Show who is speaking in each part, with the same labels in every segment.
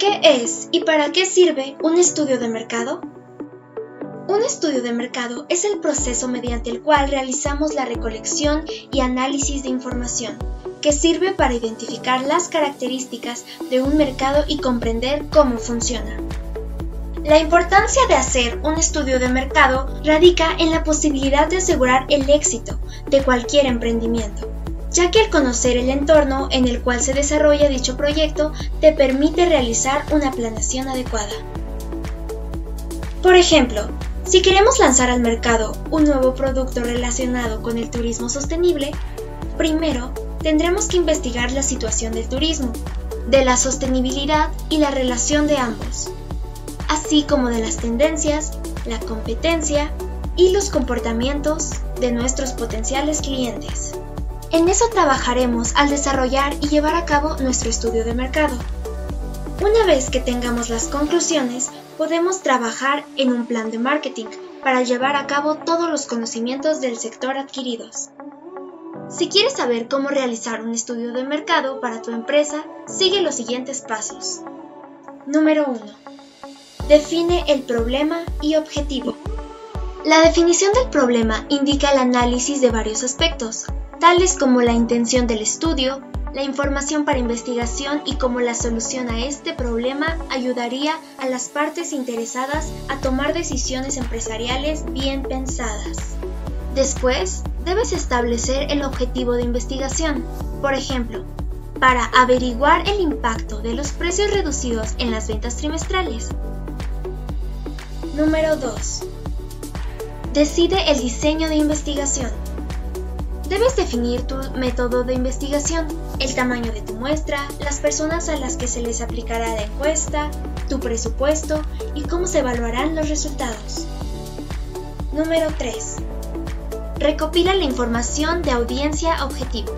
Speaker 1: ¿Qué es y para qué sirve un estudio de mercado? Un estudio de mercado es el proceso mediante el cual realizamos la recolección y análisis de información, que sirve para identificar las características de un mercado y comprender cómo funciona. La importancia de hacer un estudio de mercado radica en la posibilidad de asegurar el éxito de cualquier emprendimiento ya que el conocer el entorno en el cual se desarrolla dicho proyecto te permite realizar una planeación adecuada. Por ejemplo, si queremos lanzar al mercado un nuevo producto relacionado con el turismo sostenible, primero tendremos que investigar la situación del turismo, de la sostenibilidad y la relación de ambos, así como de las tendencias, la competencia y los comportamientos de nuestros potenciales clientes. En eso trabajaremos al desarrollar y llevar a cabo nuestro estudio de mercado. Una vez que tengamos las conclusiones, podemos trabajar en un plan de marketing para llevar a cabo todos los conocimientos del sector adquiridos. Si quieres saber cómo realizar un estudio de mercado para tu empresa, sigue los siguientes pasos. Número 1. Define el problema y objetivo. La definición del problema indica el análisis de varios aspectos, tales como la intención del estudio, la información para investigación y cómo la solución a este problema ayudaría a las partes interesadas a tomar decisiones empresariales bien pensadas. Después, debes establecer el objetivo de investigación, por ejemplo, para averiguar el impacto de los precios reducidos en las ventas trimestrales. Número 2. Decide el diseño de investigación. Debes definir tu método de investigación, el tamaño de tu muestra, las personas a las que se les aplicará la encuesta, tu presupuesto y cómo se evaluarán los resultados. Número 3. Recopila la información de audiencia objetivo.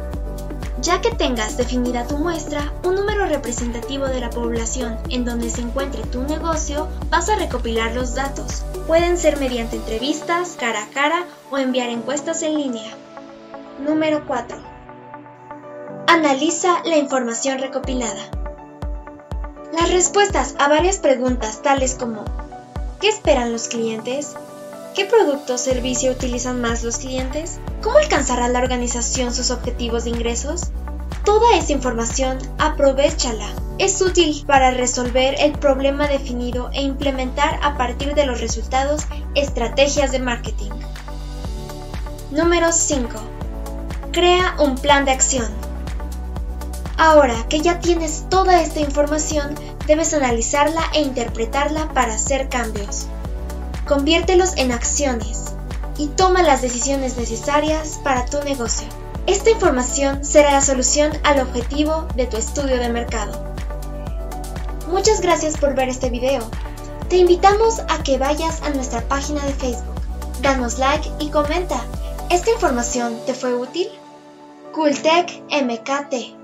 Speaker 1: Ya que tengas definida tu muestra, un número representativo de la población en donde se encuentre tu negocio, vas a recopilar los datos. Pueden ser mediante entrevistas, cara a cara o enviar encuestas en línea. Número 4. Analiza la información recopilada. Las respuestas a varias preguntas tales como ¿qué esperan los clientes? ¿Qué producto o servicio utilizan más los clientes? ¿Cómo alcanzará la organización sus objetivos de ingresos? Toda esa información aprovechala. Es útil para resolver el problema definido e implementar a partir de los resultados estrategias de marketing. Número 5. Crea un plan de acción. Ahora que ya tienes toda esta información, debes analizarla e interpretarla para hacer cambios. Conviértelos en acciones y toma las decisiones necesarias para tu negocio. Esta información será la solución al objetivo de tu estudio de mercado. Muchas gracias por ver este video. Te invitamos a que vayas a nuestra página de Facebook, danos like y comenta. ¿Esta información te fue útil? Cooltech MKT